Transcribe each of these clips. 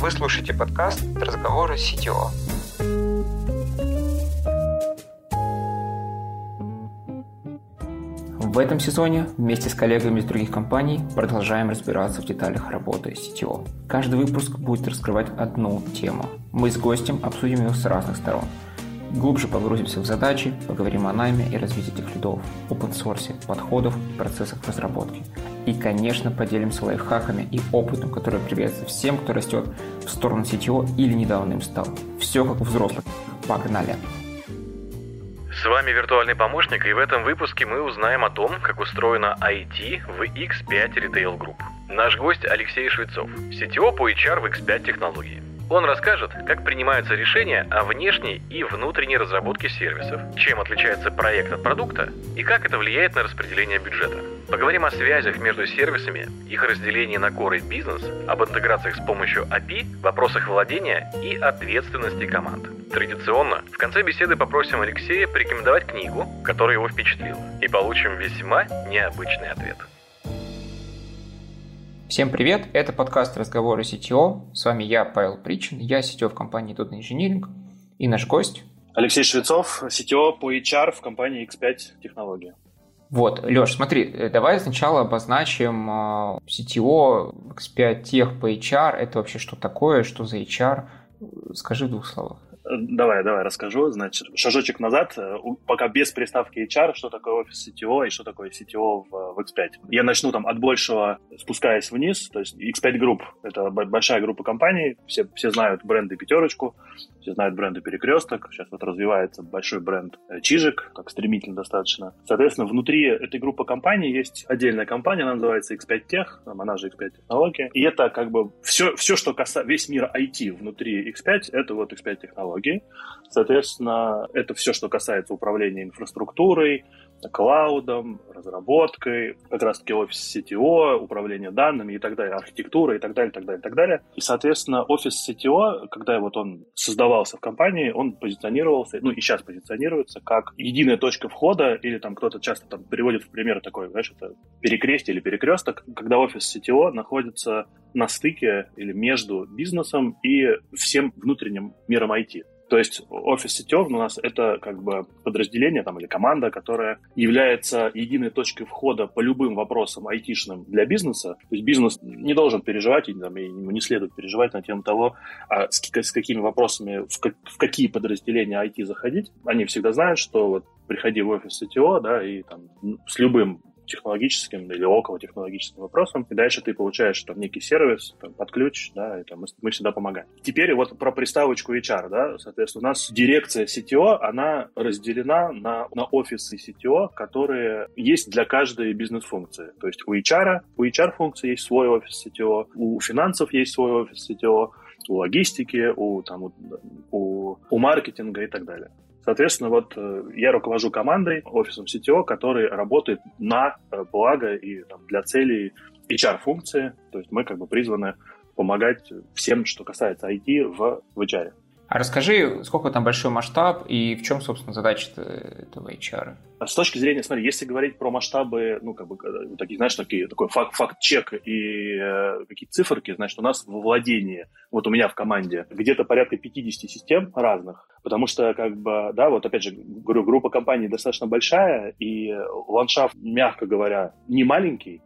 Вы слушаете подкаст «Разговоры CTO». В этом сезоне вместе с коллегами из других компаний продолжаем разбираться в деталях работы CTO. Каждый выпуск будет раскрывать одну тему. Мы с гостем обсудим ее с разных сторон. Глубже погрузимся в задачи, поговорим о найме и развитии этих лидов, open-source, подходов и процессах разработки. И, конечно, поделимся лайфхаками и опытом, который пригодится всем, кто растет в сторону CTO или недавно им стал. Все как у взрослых. Погнали! С вами виртуальный помощник, и в этом выпуске мы узнаем о том, как устроена IT в X5 Retail Group. Наш гость Алексей Швецов, CTO по HR в X5 технологии. Он расскажет, как принимаются решения о внешней и внутренней разработке сервисов, чем отличается проект от продукта и как это влияет на распределение бюджета. Поговорим о связях между сервисами, их разделении на core и бизнес, об интеграциях с помощью API, вопросах владения и ответственности команд. Традиционно, в конце беседы попросим Алексея порекомендовать книгу, которая его впечатлила, и получим весьма необычный ответ. Всем привет, это подкаст «Разговоры CTO». С вами я, Павел Причин, я CTO в компании Dota Engineering и наш гость Алексей Швецов, CTO по HR в компании X5 Технологии. Вот, Леш, смотри, э, давай сначала обозначим э, CTO, X5 Тех по HR. Это вообще что такое, что за HR? Скажи в двух словах. Давай, давай, расскажу. Значит, шажочек назад, э, пока без приставки HR, что такое офис CTO и что такое CTO в, в X5. Я начну там от большего, спускаясь вниз. То есть X5 Group — это большая группа компаний. Все, все знают бренды «Пятерочку», все знают бренды «Перекресток». Сейчас вот развивается большой бренд э, «Чижик», так стремительно достаточно. Соответственно, внутри этой группы компаний есть отдельная компания, она называется X5 Tech, она же X5 Технология. И это как бы все, все что касается, весь мир IT внутри X5, это вот X5 Технология технологии. Соответственно, это все, что касается управления инфраструктурой, клаудом, разработкой, как раз-таки офис CTO, управление данными и так далее, архитектура и так далее, и так далее, и так далее. И, соответственно, офис CTO, когда вот он создавался в компании, он позиционировался, ну и сейчас позиционируется, как единая точка входа, или там кто-то часто там переводит в пример такой, знаешь, это перекрестие или перекресток, когда офис CTO находится на стыке или между бизнесом и всем внутренним миром IT. То есть офис CTO у нас это как бы подразделение там, или команда, которая является единой точкой входа по любым вопросам айтишным для бизнеса. То есть бизнес не должен переживать, и, там, ему не следует переживать на тему того, а с, с какими вопросами, в, как, в какие подразделения IT заходить. Они всегда знают, что вот приходи в офис CTO, да, и там с любым технологическим или около технологическим вопросам, и дальше ты получаешь там некий сервис там, под ключ, да, и там, мы, мы всегда помогаем. Теперь вот про приставочку HR, да, соответственно, у нас дирекция CTO, она разделена на, на офисы CTO, которые есть для каждой бизнес-функции. То есть у HR, у HR-функции есть свой офис CTO, у финансов есть свой офис CTO, у логистики, у, там, у, у маркетинга и так далее. Соответственно, вот э, я руковожу командой, офисом CTO, который работает на э, благо и там, для целей HR-функции. То есть мы как бы призваны помогать всем, что касается IT в, в HR. А расскажи, сколько там большой масштаб и в чем, собственно, задача этого HR? С точки зрения, смотри, если говорить про масштабы, ну, как бы, такие, знаешь, такие, такой факт, факт-чек и э, какие-то циферки, значит, у нас во владении, вот у меня в команде, где-то порядка 50 систем разных, потому что, как бы, да, вот опять же, говорю, группа компаний достаточно большая, и ландшафт, мягко говоря, не маленький,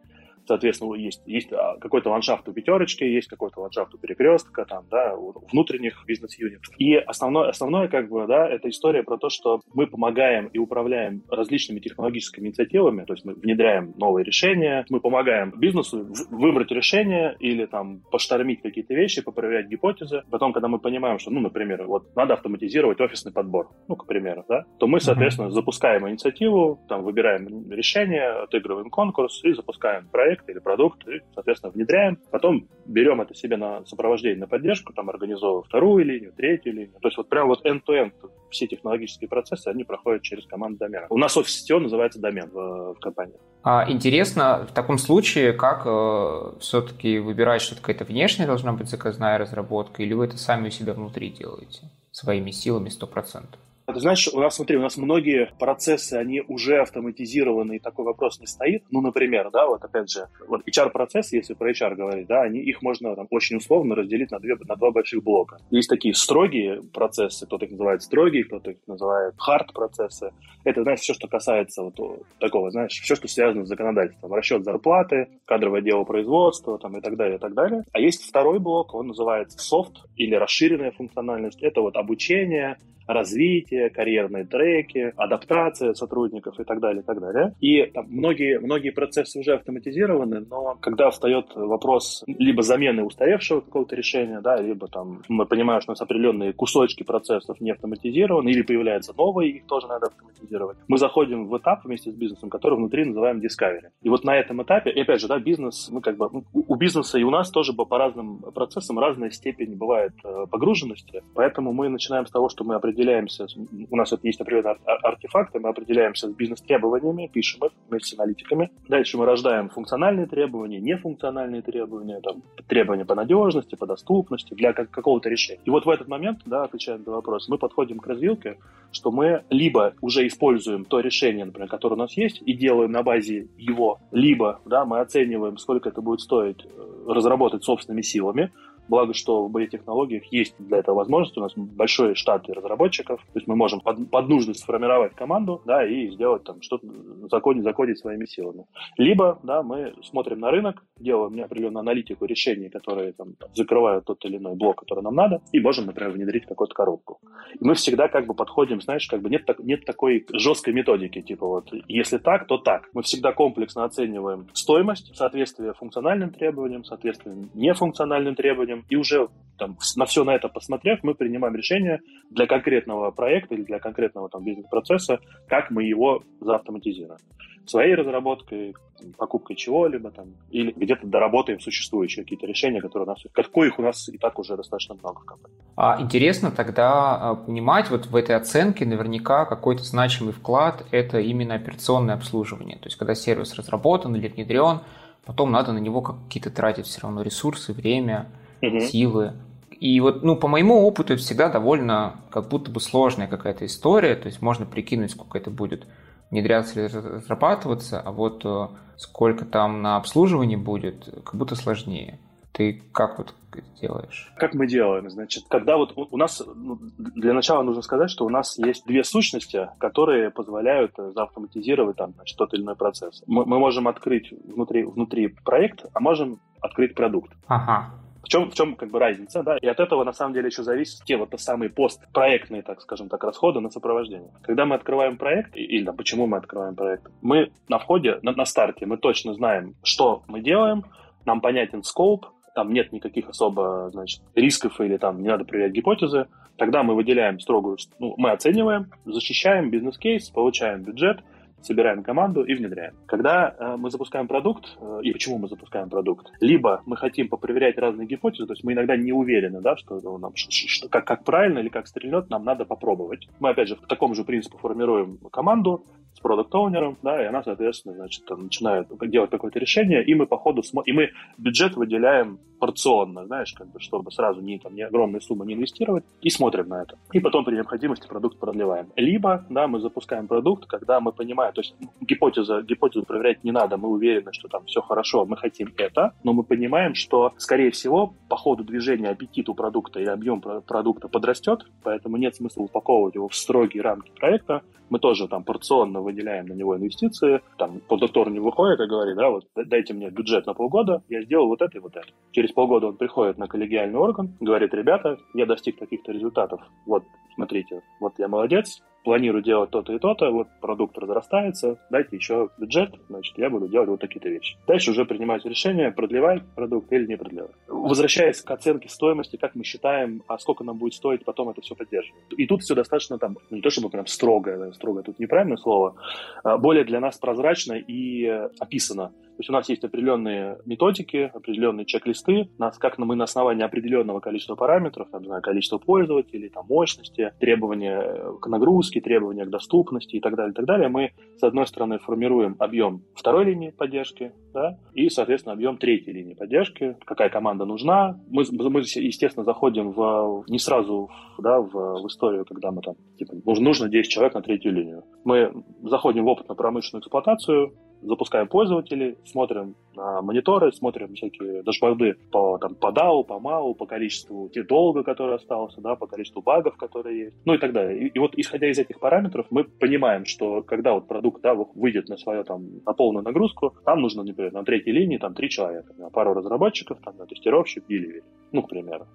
Соответственно, есть, есть а, какой-то ландшафт у пятерочки, есть какой-то ландшафт у перекрестка, там, да, у внутренних бизнес-юнитов. И основное, основное, как бы, да, это история про то, что мы помогаем и управляем различными технологическими инициативами, то есть мы внедряем новые решения, мы помогаем бизнесу выбрать решение или там поштормить какие-то вещи, попроверять гипотезы. Потом, когда мы понимаем, что, ну, например, вот надо автоматизировать офисный подбор, ну, к примеру, да, то мы, соответственно, запускаем инициативу, там, выбираем решение, отыгрываем конкурс и запускаем проект проект или продукт, и, соответственно, внедряем. Потом берем это себе на сопровождение, на поддержку, там организовываем вторую линию, третью линию. То есть вот прям вот end-to-end все технологические процессы, они проходят через команду домена. У нас офис CTO называется домен в, в компании. А, интересно, в таком случае, как э, все-таки выбирать, что какая-то внешняя должна быть заказная разработка, или вы это сами у себя внутри делаете своими силами 100%? Ты знаешь, у нас, смотри, у нас многие процессы, они уже автоматизированы, и такой вопрос не стоит. Ну, например, да, вот опять же, вот HR-процессы, если про HR говорить, да, они, их можно там, очень условно разделить на, две, на два больших блока. Есть такие строгие процессы, кто-то их называет строгие, кто-то их называет хард-процессы. Это, знаешь, все, что касается вот такого, знаешь, все, что связано с законодательством. Расчет зарплаты, кадровое дело производства там, и так далее, и так далее. А есть второй блок, он называется софт или расширенная функциональность. Это вот обучение, развитие, карьерные треки, адаптация сотрудников и так далее, и так далее. И там, многие, многие процессы уже автоматизированы, но когда встает вопрос либо замены устаревшего какого-то решения, да, либо там мы понимаем, что у нас определенные кусочки процессов не автоматизированы, или появляются новые, их тоже надо автоматизировать. Мы заходим в этап вместе с бизнесом, который внутри называем discovery. И вот на этом этапе, и опять же, да, бизнес, мы как бы, у бизнеса и у нас тоже по разным процессам разная степень бывает э, погруженности, поэтому мы начинаем с того, что мы определяем определяемся, у нас вот есть определенные артефакты, мы определяемся с бизнес-требованиями, пишем их вместе с аналитиками. Дальше мы рождаем функциональные требования, нефункциональные требования, там, требования по надежности, по доступности для какого-то решения. И вот в этот момент, да, отвечая на вопрос, мы подходим к развилке, что мы либо уже используем то решение, например, которое у нас есть, и делаем на базе его, либо да, мы оцениваем, сколько это будет стоить э, разработать собственными силами, Благо, что в боетехнологиях есть для этого возможность. У нас большой штат разработчиков. То есть мы можем под, под нужды сформировать команду да, и сделать там что-то, закодить, закодить своими силами. Либо да, мы смотрим на рынок, делаем определенную аналитику решений, которые там, закрывают тот или иной блок, который нам надо, и можем, например, внедрить какую-то коробку. И мы всегда как бы подходим, знаешь, как бы нет, так, нет такой жесткой методики, типа вот если так, то так. Мы всегда комплексно оцениваем стоимость, соответствие функциональным требованиям, соответствие нефункциональным требованиям, требованиям, и уже там, на все на это посмотрев, мы принимаем решение для конкретного проекта или для конкретного там, бизнес-процесса, как мы его заавтоматизируем. Своей разработкой, покупкой чего-либо там, или где-то доработаем существующие какие-то решения, которые у нас, каких у нас и так уже достаточно много в компании. А интересно тогда а, понимать вот в этой оценке наверняка какой-то значимый вклад – это именно операционное обслуживание. То есть, когда сервис разработан или внедрен, потом надо на него какие-то тратить все равно ресурсы, время – угу. силы. И вот, ну, по моему опыту, это всегда довольно как будто бы сложная какая-то история, то есть можно прикинуть, сколько это будет внедряться или разрабатываться, а вот э, сколько там на обслуживании будет, как будто сложнее. Ты как вот делаешь? Как мы делаем? Значит, когда вот у нас, ну, для начала нужно сказать, что у нас есть две сущности, которые позволяют э, заавтоматизировать там тот или иной процесс. Мы, мы можем открыть внутри, внутри проект, а можем открыть продукт. Ага. В чем, в чем как бы разница, да? И от этого на самом деле еще зависят те вот самые постпроектные, так скажем так, расходы на сопровождение. Когда мы открываем проект, или да, почему мы открываем проект, мы на входе, на, на старте, мы точно знаем, что мы делаем, нам понятен скоп, там нет никаких особо, значит, рисков или там не надо проверять гипотезы, тогда мы выделяем строгую, ну, мы оцениваем, защищаем бизнес-кейс, получаем бюджет, собираем команду и внедряем. Когда э, мы запускаем продукт, э, и почему мы запускаем продукт, либо мы хотим попроверять разные гипотезы, то есть мы иногда не уверены, да, что, нам, что как, как правильно или как стрельнет, нам надо попробовать. Мы, опять же, по такому же принципу формируем команду, с продукт-оунером, да, и она, соответственно, значит, начинает делать какое-то решение, и мы по ходу смотрим, и мы бюджет выделяем порционно, знаешь, как бы, чтобы сразу не, там, не огромные суммы не инвестировать, и смотрим на это. И потом при необходимости продукт продлеваем. Либо, да, мы запускаем продукт, когда мы понимаем, то есть гипотеза, гипотезу проверять не надо, мы уверены, что там все хорошо, мы хотим это, но мы понимаем, что, скорее всего, по ходу движения аппетит у продукта и объем продукта подрастет, поэтому нет смысла упаковывать его в строгие рамки проекта, мы тоже там порционно выделяем на него инвестиции, там продуктор не выходит и говорит, да, вот дайте мне бюджет на полгода, я сделал вот это и вот это. Через полгода он приходит на коллегиальный орган, говорит, ребята, я достиг таких-то результатов, вот, смотрите, вот я молодец, планирую делать то-то и то-то, вот продукт разрастается, дайте еще бюджет, значит, я буду делать вот такие-то вещи. Дальше уже принимать решение, продлевать продукт или не продлевать. Возвращаясь к оценке стоимости, как мы считаем, а сколько нам будет стоить потом это все поддерживать. И тут все достаточно там, ну, не то чтобы прям строго, строго тут неправильное слово, а более для нас прозрачно и описано. Есть у нас есть определенные методики, определенные чек-листы, нас, как мы на основании определенного количества параметров, там, знаю, количество пользователей, там, мощности, требования к нагрузке, требования к доступности и так далее, и так далее, мы, с одной стороны, формируем объем второй линии поддержки, да, и, соответственно, объем третьей линии поддержки, какая команда нужна. Мы, мы естественно, заходим в, не сразу да, в, в историю, когда мы там, типа, нужно 10 человек на третью линию. Мы заходим в опытно-промышленную эксплуатацию, запускаем пользователей, смотрим на мониторы, смотрим всякие дашборды по, там, по DAO, по MAU, по количеству долга, который остался, да, по количеству багов, которые есть, ну и так далее. И, и вот исходя из этих параметров, мы понимаем, что когда вот продукт да, выйдет на свою там на полную нагрузку, там нужно, например, на третьей линии там три человека, пару разработчиков, там, тестировщик или, ну, к примеру.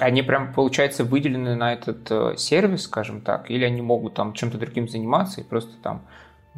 Они прям, получается, выделены на этот э, сервис, скажем так, или они могут там чем-то другим заниматься и просто там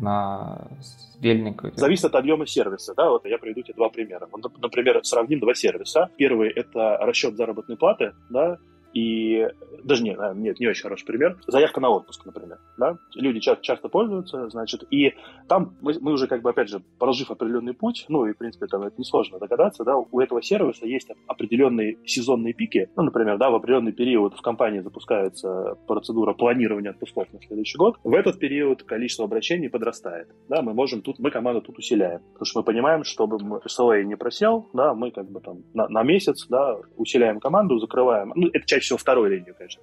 на отдельный? Зависит от объема сервиса. Да? Вот я приведу тебе два примера. Например, сравним два сервиса. Первый – это расчет заработной платы, да, и даже нет, нет, не очень хороший пример. Заявка на отпуск, например. Да? Люди часто, часто пользуются, значит, и там мы, мы уже, как бы, опять же, прожив определенный путь, ну, и, в принципе, там это несложно догадаться, да, у этого сервиса есть определенные сезонные пики. Ну, например, да, в определенный период в компании запускается процедура планирования отпусков на следующий год. В этот период количество обращений подрастает. Да, мы можем тут, мы команду тут усиляем. Потому что мы понимаем, чтобы SLA не просел, да, мы как бы там на, на месяц, да, усиляем команду, закрываем. Ну, это часть чаще всего второй линию, конечно,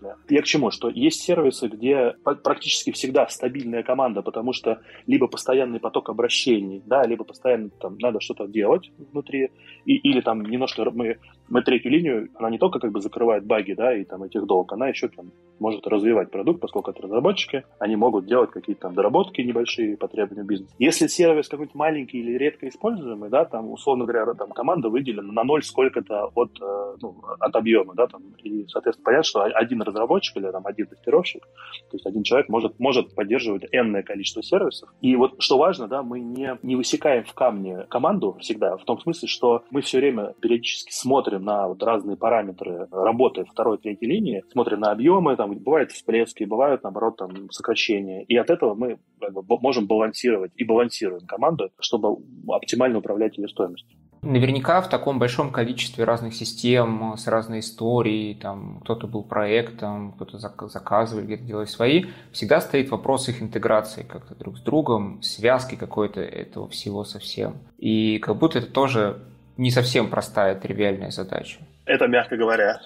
да. Я к чему? Что есть сервисы, где практически всегда стабильная команда, потому что либо постоянный поток обращений, да, либо постоянно там надо что-то делать внутри, и, или там немножко мы, мы третью линию, она не только как бы закрывает баги, да, и там этих долг, она еще там может развивать продукт, поскольку это разработчики, они могут делать какие-то там доработки небольшие по требованию бизнеса. Если сервис какой-нибудь маленький или редко используемый, да, там, условно говоря, там команда выделена на ноль сколько-то от, э, ну, от объема, да, там, и, соответственно, понятно, что один разработчик или там один тестировщик, то есть один человек может, может поддерживать энное количество сервисов. И вот что важно, да, мы не, не высекаем в камне команду всегда, в том смысле, что мы все время периодически смотрим на вот разные параметры работы второй, третьей линии, смотрим на объемы, там бывают всплески, бывают, наоборот, там сокращения. И от этого мы как бы, можем балансировать и балансируем команду, чтобы оптимально управлять ее стоимостью. Наверняка в таком большом количестве разных систем с разной историей, там кто-то был проектом, кто-то заказывал, где-то делали свои, всегда стоит вопрос их интеграции как-то друг с другом, связки какой-то этого всего совсем. И как будто это тоже не совсем простая, тривиальная задача. Это мягко говоря.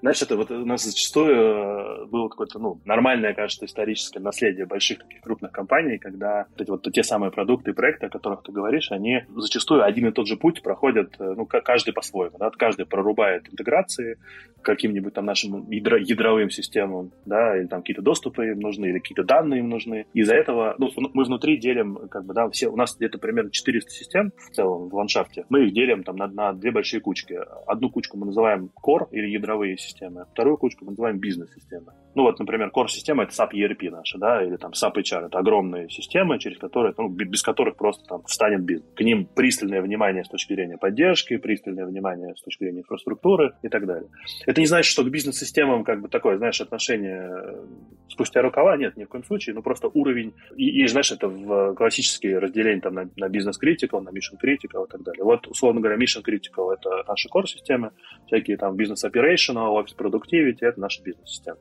Знаешь, это вот у нас зачастую э, было какое-то, ну, нормальное, кажется, историческое наследие больших таких крупных компаний, когда эти вот те самые продукты и проекты, о которых ты говоришь, они зачастую один и тот же путь проходят, э, ну, каждый по-своему, да, каждый прорубает интеграции к каким-нибудь там нашим ядро, ядровым системам, да, или там какие-то доступы им нужны, или какие-то данные им нужны. Из-за этого, ну, мы внутри делим, как бы, да, все, у нас где-то примерно 400 систем в целом в ландшафте. Мы их делим там на, на две большие кучки. Одну кучку мы называем core или ядровые системы, системы, вторую кучку мы называем бизнес-системы. Ну вот, например, core-система — это SAP ERP наша, да, или там SAP HR — это огромные системы, через которые, ну, без которых просто там встанет бизнес. К ним пристальное внимание с точки зрения поддержки, пристальное внимание с точки зрения инфраструктуры и так далее. Это не значит, что к бизнес-системам как бы такое, знаешь, отношение э, спустя рукава, нет, ни в коем случае, но просто уровень, и, и знаешь, это в классические разделения там на, на бизнес-критикал, на mission-critical и так далее. Вот, условно говоря, mission-critical — это наши core-системы, всякие там бизнес-operational, офис productivity — это наша бизнес-система.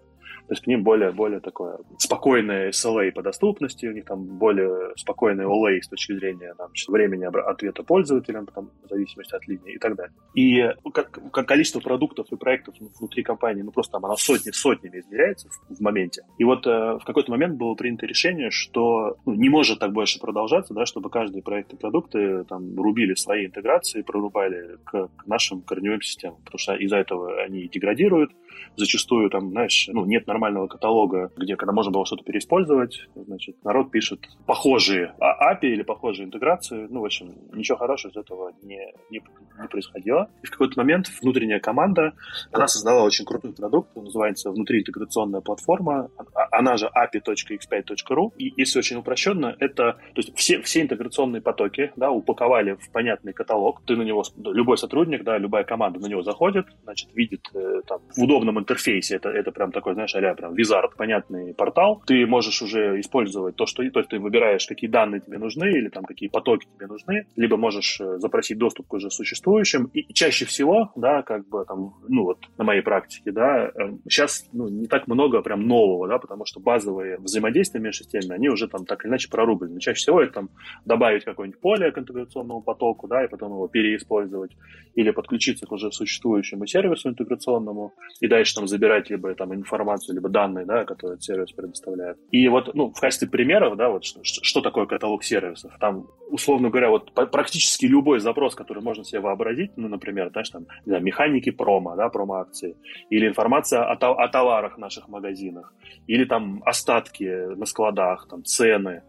То есть к ним более, более такое спокойное SLA по доступности, у них там более спокойный OLA с точки зрения там, времени ответа пользователям, там, в зависимости от линии и так далее. И как, как количество продуктов и проектов внутри компании, ну просто там оно сотни, сотнями измеряется в, в моменте. И вот э, в какой-то момент было принято решение, что ну, не может так больше продолжаться, да, чтобы каждый проект и продукты там рубили свои интеграции, прорубали к, к нашим корневым системам, потому что из-за этого они деградируют, зачастую там, знаешь, ну, нет нормального каталога, где когда можно было что-то переиспользовать, значит, народ пишет похожие API или похожие интеграции, ну, в общем, ничего хорошего из этого не, не, не происходило. И в какой-то момент внутренняя команда, она создала очень крутой продукт, он называется внутриинтеграционная платформа, а, она же api.x5.ru, и если очень упрощенно, это, то есть все, все интеграционные потоки, да, упаковали в понятный каталог, ты на него, любой сотрудник, да, любая команда на него заходит, значит, видит э, там в удобном интерфейсе, это, это прям такой, знаешь, говоря, прям визард, понятный портал, ты можешь уже использовать то, что то есть ты выбираешь, какие данные тебе нужны или там какие потоки тебе нужны, либо можешь э, запросить доступ к уже существующим. И чаще всего, да, как бы там, ну вот на моей практике, да, сейчас эм, ну, не так много прям нового, да, потому что базовые взаимодействия между системами, они уже там так или иначе прорублены. Чаще всего это там добавить какое-нибудь поле к интеграционному потоку, да, и потом его переиспользовать, или подключиться к уже существующему сервису интеграционному, и дальше там забирать либо там информацию, либо данные, да, которые сервис предоставляет. И вот, ну, в качестве примеров, да, вот что, что такое каталог сервисов? Там, условно говоря, вот практически любой запрос, который можно себе вообразить, ну, например, знаешь, там, не знаю, механики промо, да, промо-акции, или информация о, о товарах в наших магазинах, или там остатки на складах, там, цены,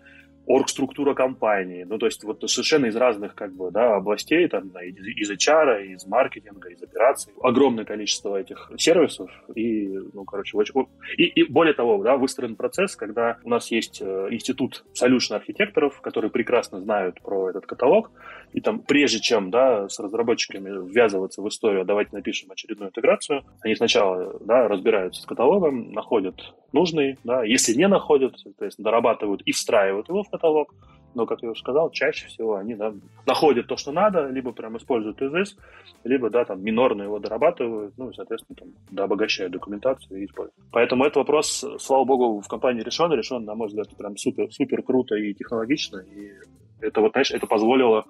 оргструктура компании, ну, то есть вот совершенно из разных, как бы, да, областей, там, из, из HR, из маркетинга, из операций, огромное количество этих сервисов, и, ну, короче, очень... И, и более того, да, выстроен процесс, когда у нас есть э, институт solution архитекторов, которые прекрасно знают про этот каталог, и там, прежде чем, да, с разработчиками ввязываться в историю, давайте напишем очередную интеграцию, они сначала, да, разбираются с каталогом, находят нужный, да, если не находят, соответственно, дорабатывают и встраивают его в каталог, но, как я уже сказал, чаще всего они да, находят то, что надо, либо прям используют из либо, да, там, минорно его дорабатывают, ну, и, соответственно, там, да, обогащают документацию и используют. Поэтому этот вопрос, слава богу, в компании решен, решен, на мой взгляд, прям супер, супер круто и технологично, и это вот, знаешь, это позволило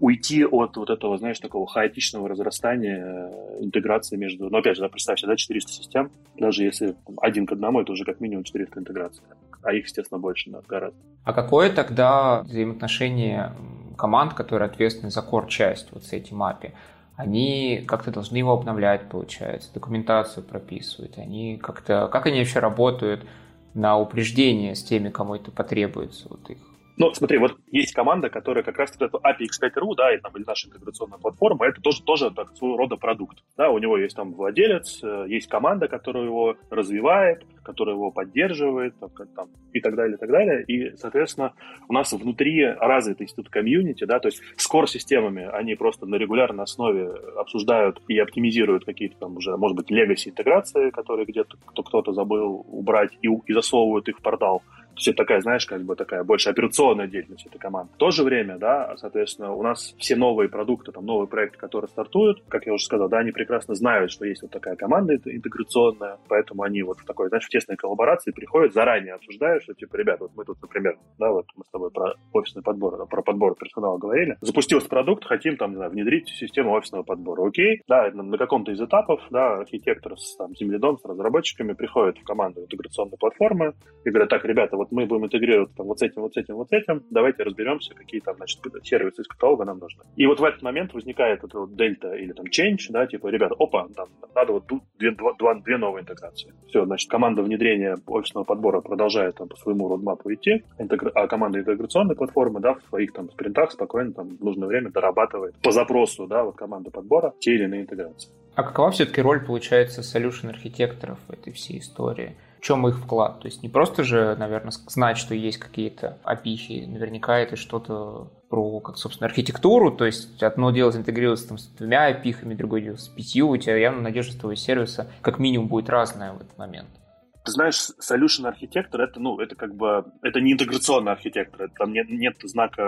уйти от вот этого, знаешь, такого хаотичного разрастания э, интеграции между... Ну, опять же, да, представьте, да, 400 систем, даже если один к одному, это уже как минимум 400 интеграций, а их, естественно, больше, да, гораздо. А какое тогда взаимоотношение команд, которые ответственны за core-часть вот с этим API? Они как-то должны его обновлять, получается, документацию прописывают, они как-то... Как они вообще работают на упреждение с теми, кому это потребуется, вот их ну, смотри, вот есть команда, которая как раз вот эту API X5.ru, да, и, там, или наша интеграционная платформа, это тоже, тоже так, своего рода продукт. Да, у него есть там владелец, э, есть команда, которая его развивает, которая его поддерживает, там, там, и так далее, и так далее. И, соответственно, у нас внутри развит институт комьюнити, да, то есть с core-системами они просто на регулярной основе обсуждают и оптимизируют какие-то там уже, может быть, легаси интеграции, которые где-то кто-то забыл убрать и, и засовывают их в портал. То есть это такая, знаешь, как бы такая больше операционная деятельность этой команды. В то же время, да, соответственно, у нас все новые продукты, там, новые проекты, которые стартуют, как я уже сказал, да, они прекрасно знают, что есть вот такая команда интеграционная, поэтому они вот в такой, знаешь, в тесной коллаборации приходят, заранее обсуждают, что, типа, ребята, вот мы тут, например, да, вот мы с тобой про офисный подбор, про подбор персонала говорили, запустился продукт, хотим там, не знаю, внедрить систему офисного подбора. Окей, да, на каком-то из этапов, да, архитектор с там, земледом, с разработчиками приходит в команду интеграционной платформы и говорят, так, ребята, вот вот мы будем интегрировать там, вот с этим, вот с этим, вот с этим, давайте разберемся, какие там, значит, сервисы из каталога нам нужны. И вот в этот момент возникает это вот дельта или там change, да, типа, ребята, опа, там, надо вот две, два, два, две новые интеграции. Все, значит, команда внедрения офисного подбора продолжает там по своему родмапу идти, интегра... а команда интеграционной платформы, да, в своих там спринтах спокойно там в нужное время дорабатывает по запросу, да, вот команды подбора те или иные интеграции. А какова все-таки роль, получается, solution архитекторов в этой всей истории? В чем их вклад. То есть не просто же, наверное, знать, что есть какие-то API, наверняка это что-то про, как, собственно, архитектуру, то есть одно дело интегрироваться там, с двумя API, другое дело с пятью, у тебя явно надежда твоего сервиса как минимум будет разная в этот момент. Ты знаешь, solution архитектор это, ну, это как бы, это не интеграционный архитектор, там нет, нет знака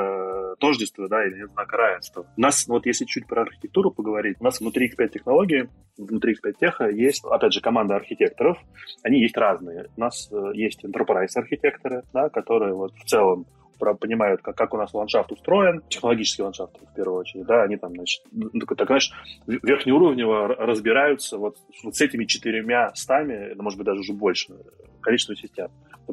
тождества, да, или нет знака равенства. У нас, вот если чуть про архитектуру поговорить, у нас внутри X5 технологии, внутри X5 теха есть, опять же, команда архитекторов, они есть разные. У нас э, есть enterprise архитекторы, да, которые вот в целом понимают, как, как у нас ландшафт устроен, технологический ландшафт в первую очередь, да, они там, значит, ну, так, знаешь, верхнеуровнево разбираются вот, вот с этими четырьмя стами, ну, может быть, даже уже больше, количество систем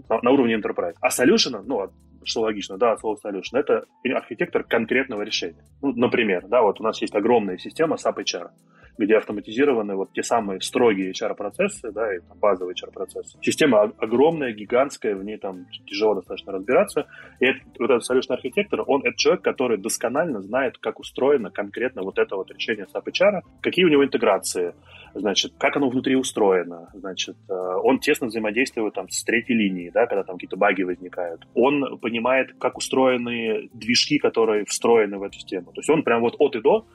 на, на уровне enterprise. А solution, ну, что логично, да, слово solution, это архитектор конкретного решения. Ну, например, да, вот у нас есть огромная система SAP HR где автоматизированы вот те самые строгие HR-процессы, да, и там, базовые HR-процессы. Система огромная, гигантская, в ней там тяжело достаточно разбираться. И этот, вот этот solution архитектор, он это человек, который досконально знает, как устроено конкретно вот это вот решение SAP HR, какие у него интеграции, значит, как оно внутри устроено, значит, э, он тесно взаимодействует там с третьей линией, да, когда там какие-то баги возникают. Он понимает, как устроены движки, которые встроены в эту систему. То есть он прям вот от и до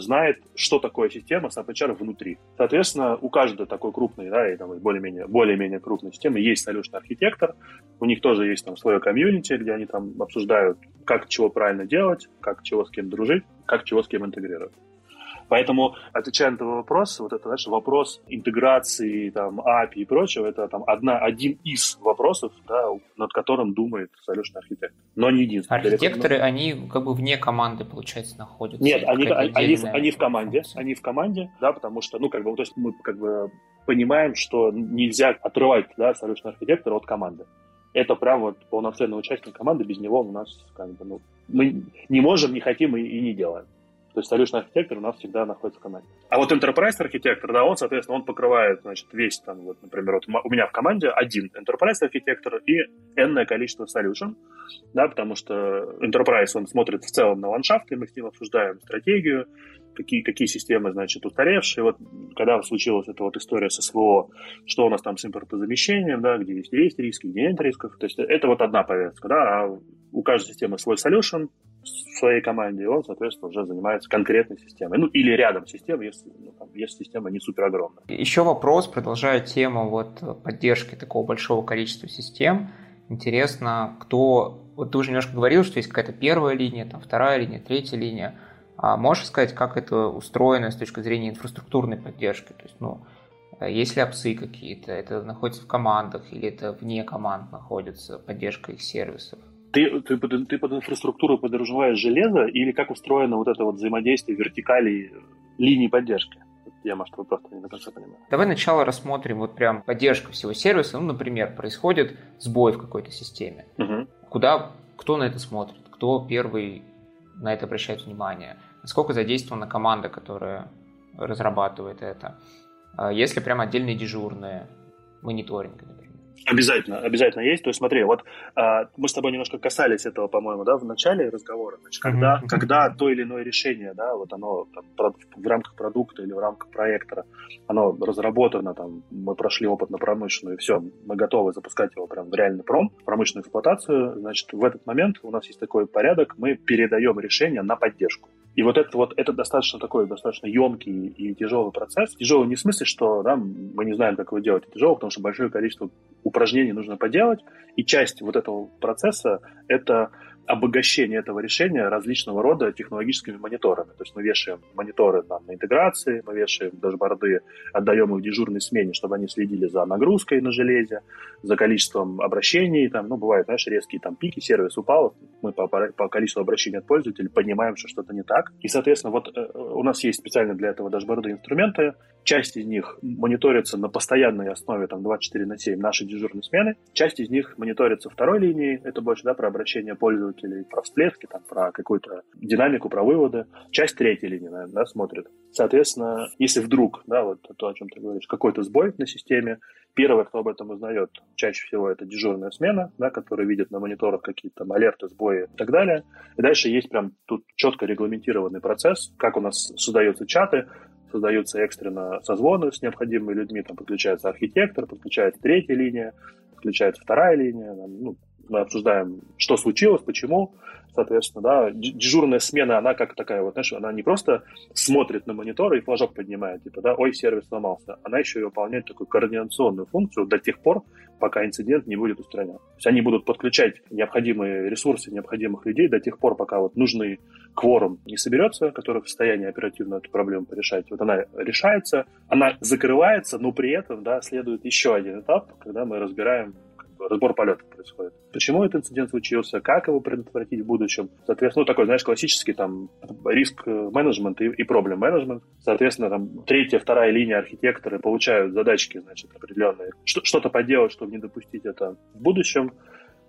знает, что такое система SAP HR внутри. Соответственно, у каждой такой крупной, да, и там более-менее, более-менее крупной системы есть solution архитектор, у них тоже есть там свое комьюнити, где они там обсуждают, как чего правильно делать, как чего с кем дружить, как чего с кем интегрировать. Поэтому, отвечая на твой вопрос, вот это, знаешь, вопрос интеграции, там, API и прочего, это там одна, один из вопросов, да, над которым думает solution архитектор, но не единственный. Архитекторы, они как бы вне команды, получается, находятся? Нет, они, они, они, они в команде, функция. они в команде, да, потому что, ну, как бы, то есть мы как бы понимаем, что нельзя отрывать, да, solution архитектора от команды это прям вот полноценный участник команды, без него у нас как бы, ну, мы не можем, не хотим и, и не делаем. То есть solution архитектор у нас всегда находится в команде. А вот enterprise архитектор, да, он, соответственно, он покрывает, значит, весь там, вот, например, вот у меня в команде один enterprise архитектор и энное количество solution, да, потому что enterprise, он смотрит в целом на ландшафт, и мы с ним обсуждаем стратегию, какие, какие системы, значит, устаревшие. Вот когда случилась эта вот история с СВО, что у нас там с импортозамещением, да, где есть, есть риски, где нет рисков. То есть это вот одна повестка, да, а у каждой системы свой solution, своей команде, и он, соответственно, уже занимается конкретной системой. Ну, или рядом с системой, если, ну, там, если система не супер огромная. Еще вопрос, продолжая тему вот поддержки такого большого количества систем. Интересно, кто... Вот ты уже немножко говорил, что есть какая-то первая линия, там вторая линия, третья линия. А можешь сказать, как это устроено с точки зрения инфраструктурной поддержки? То есть, ну, есть ли опсы какие-то? Это находится в командах или это вне команд находится, поддержка их сервисов? Ты, ты, под, ты под инфраструктуру подразумеваешь железо или как устроено вот это вот взаимодействие вертикали линии поддержки? Я, может, вы просто не до конца понимаю. Давай сначала рассмотрим вот прям поддержку всего сервиса. Ну, например, происходит сбой в какой-то системе. Угу. Куда, кто на это смотрит? Кто первый на это обращает внимание? Насколько задействована команда, которая разрабатывает это? А есть ли прям отдельные дежурные мониторинги, например? Обязательно, обязательно есть. То есть смотри, вот а, мы с тобой немножко касались этого, по-моему, да, в начале разговора. Значит, когда, mm-hmm. когда то или иное решение, да, вот оно там, в рамках продукта или в рамках проекта, оно разработано, там, мы прошли опыт на промышленную, и все, мы готовы запускать его прям в реальный пром, в промышленную эксплуатацию, значит, в этот момент у нас есть такой порядок, мы передаем решение на поддержку. И вот это вот это достаточно такой достаточно емкий и тяжелый процесс. Тяжелый не в смысле, что да, мы не знаем, как его делать, а тяжелый, потому что большое количество упражнений нужно поделать. И часть вот этого процесса — это обогащение этого решения различного рода технологическими мониторами. То есть мы вешаем мониторы там, на интеграции, мы вешаем дашборды, отдаем их дежурной смене, чтобы они следили за нагрузкой на железе, за количеством обращений. Там, ну, бывают, знаешь, резкие там пики, сервис упал, мы по, по количеству обращений от пользователей понимаем, что что-то не так. И, соответственно, вот э, у нас есть специально для этого дашборды инструменты. Часть из них мониторится на постоянной основе, там, 24 на 7 нашей дежурной смены. Часть из них мониторится второй линией, это больше, да, про обращение пользователей пользователей, про всплески, там, про какую-то динамику, про выводы. Часть третьей линии, наверное, да, смотрит. Соответственно, если вдруг, да, вот то, о чем ты говоришь, какой-то сбой на системе, первое, кто об этом узнает, чаще всего это дежурная смена, да, которая видит на мониторах какие-то там алерты, сбои и так далее. И дальше есть прям тут четко регламентированный процесс, как у нас создаются чаты, создаются экстренно созвоны с необходимыми людьми, там подключается архитектор, подключается третья линия, подключается вторая линия, ну, мы обсуждаем, что случилось, почему, соответственно, да, дежурная смена, она как такая вот, знаешь, она не просто смотрит на монитор и флажок поднимает, типа, да, ой, сервис сломался, она еще и выполняет такую координационную функцию до тех пор, пока инцидент не будет устранен. То есть они будут подключать необходимые ресурсы необходимых людей до тех пор, пока вот нужный кворум не соберется, который в состоянии оперативно эту проблему порешать. Вот она решается, она закрывается, но при этом, да, следует еще один этап, когда мы разбираем разбор полетов происходит. Почему этот инцидент случился, как его предотвратить в будущем. Соответственно, ну, такой, знаешь, классический там риск-менеджмент и, и проблем-менеджмент. Соответственно, там третья, вторая линия архитекторы получают задачки, значит, определенные. Что-то поделать, чтобы не допустить это в будущем.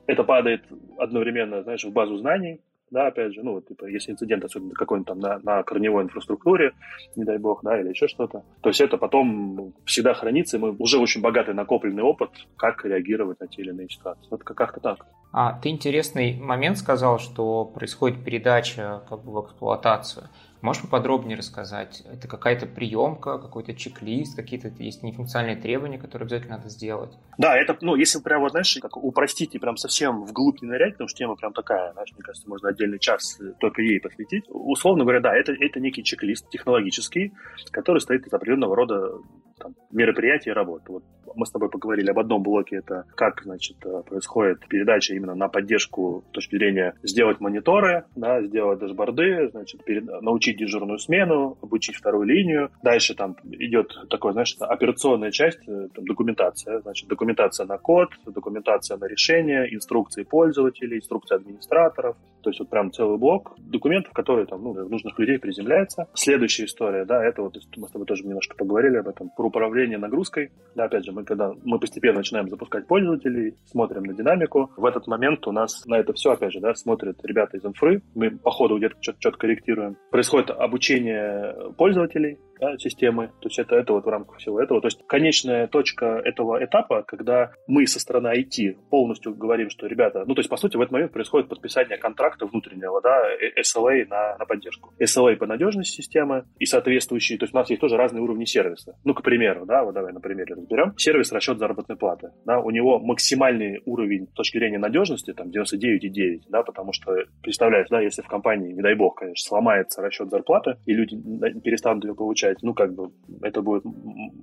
Это падает одновременно, знаешь, в базу знаний, да, опять же, ну, типа, если инцидент, особенно какой-нибудь там на, на корневой инфраструктуре, не дай бог, да, или еще что-то, то есть это потом всегда хранится, и мы уже очень богатый накопленный опыт, как реагировать на те или иные ситуации. Вот как-то так. А ты интересный момент сказал, что происходит передача как бы в эксплуатацию. Можешь поподробнее рассказать? Это какая-то приемка, какой-то чек-лист, какие-то есть нефункциональные требования, которые обязательно надо сделать? Да, это, ну, если прям, вот, знаешь, как упростить и прям совсем вглубь не нырять, потому что тема прям такая, знаешь, мне кажется, можно отдельный час только ей посвятить. Условно говоря, да, это, это некий чек-лист технологический, который стоит из определенного рода там, мероприятий и работ. Вот мы с тобой поговорили об одном блоке, это как, значит, э, происходит передача именно на поддержку с точки зрения сделать мониторы, да, сделать дашборды, значит, перед, научить дежурную смену, обучить вторую линию. Дальше там идет такое, знаешь, операционная часть, э, там, документация, значит, документация на код, документация на решение, инструкции пользователей, инструкции администраторов, то есть вот прям целый блок документов, которые там, ну, нужных людей приземляется. Следующая история, да, это вот мы с тобой тоже немножко поговорили об этом, про управление нагрузкой. Да, опять же, мы когда мы постепенно начинаем запускать пользователей, смотрим на динамику, в этот момент у нас на это все, опять же, да, смотрят ребята из инфры, мы по ходу где-то что-то корректируем. Происходит обучение пользователей, да, системы. То есть это, это вот в рамках всего этого. То есть конечная точка этого этапа, когда мы со стороны IT полностью говорим, что, ребята, ну, то есть, по сути, в этот момент происходит подписание контракта внутреннего, да, SLA на, на поддержку. SLA по надежности системы и соответствующие, то есть у нас есть тоже разные уровни сервиса. Ну, к примеру, да, вот давай на примере разберем. Сервис расчет заработной платы, да, у него максимальный уровень с точки зрения надежности, там, 99,9, да, потому что, представляешь, да, если в компании, не дай бог, конечно, сломается расчет зарплаты, и люди перестанут ее получать, получать, ну, как бы, это будет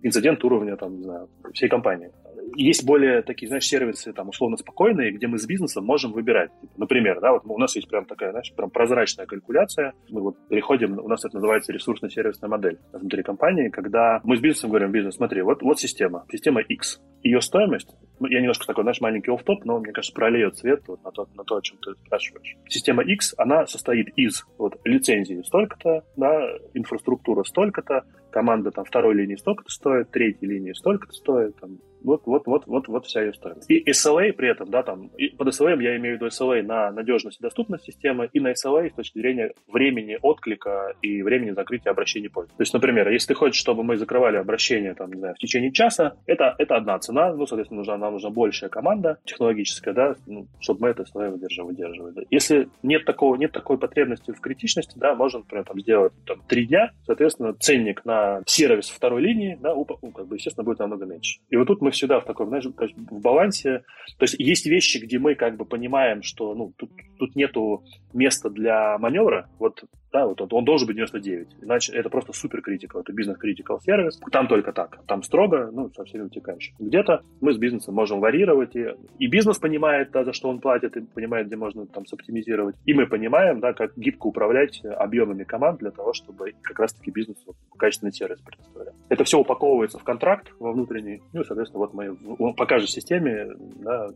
инцидент уровня, там, не знаю, всей компании. Есть более такие, знаешь, сервисы, там, условно спокойные, где мы с бизнесом можем выбирать. Типа, например, да, вот у нас есть прям такая, знаешь, прям прозрачная калькуляция. Мы вот переходим, у нас это называется ресурсно-сервисная модель внутри компании, когда мы с бизнесом говорим, бизнес, смотри, вот, вот система, система X. Ее стоимость, ну, я немножко такой, знаешь, маленький офф-топ, но, мне кажется, прольет свет вот на, то, на то, о чем ты спрашиваешь. Система X, она состоит из вот, лицензии столько-то, да, инфраструктура столько-то, команда там второй линии столько-то стоит, третьей линии столько-то стоит, там, вот, вот, вот, вот, вот вся ее стоимость. И SLA при этом, да, там, и под SLA я имею в виду SLA на надежность и доступность системы, и на SLA с точки зрения времени отклика и времени закрытия обращений пользователя. То есть, например, если ты хочешь, чтобы мы закрывали обращение, там, не знаю, в течение часа, это, это одна цена, ну, соответственно, нужна, нам нужна большая команда технологическая, да, ну, чтобы мы это SLA выдерживали. выдерживали. Если нет такого, нет такой потребности в критичности, да, можно, например, там, сделать там, три дня, соответственно, ценник на сервис второй линии, да, у, ну, как бы, естественно, будет намного меньше. И вот тут мы всегда в таком, знаешь, в балансе. То есть есть вещи, где мы как бы понимаем, что ну, тут, тут нету места для маневра. Вот да, вот он, он должен быть 99. Иначе это просто супер критикал, это бизнес-критикал сервис. Там только так. Там строго, ну, со всеми утекающими. Где-то мы с бизнесом можем варьировать, и, и бизнес понимает, да, за что он платит, и понимает, где можно там соптимизировать. И мы понимаем, да, как гибко управлять объемами команд для того, чтобы как раз-таки бизнесу качественный сервис предоставлять. Это все упаковывается в контракт во внутренний, ну, соответственно, вот мы по каждой системе, да,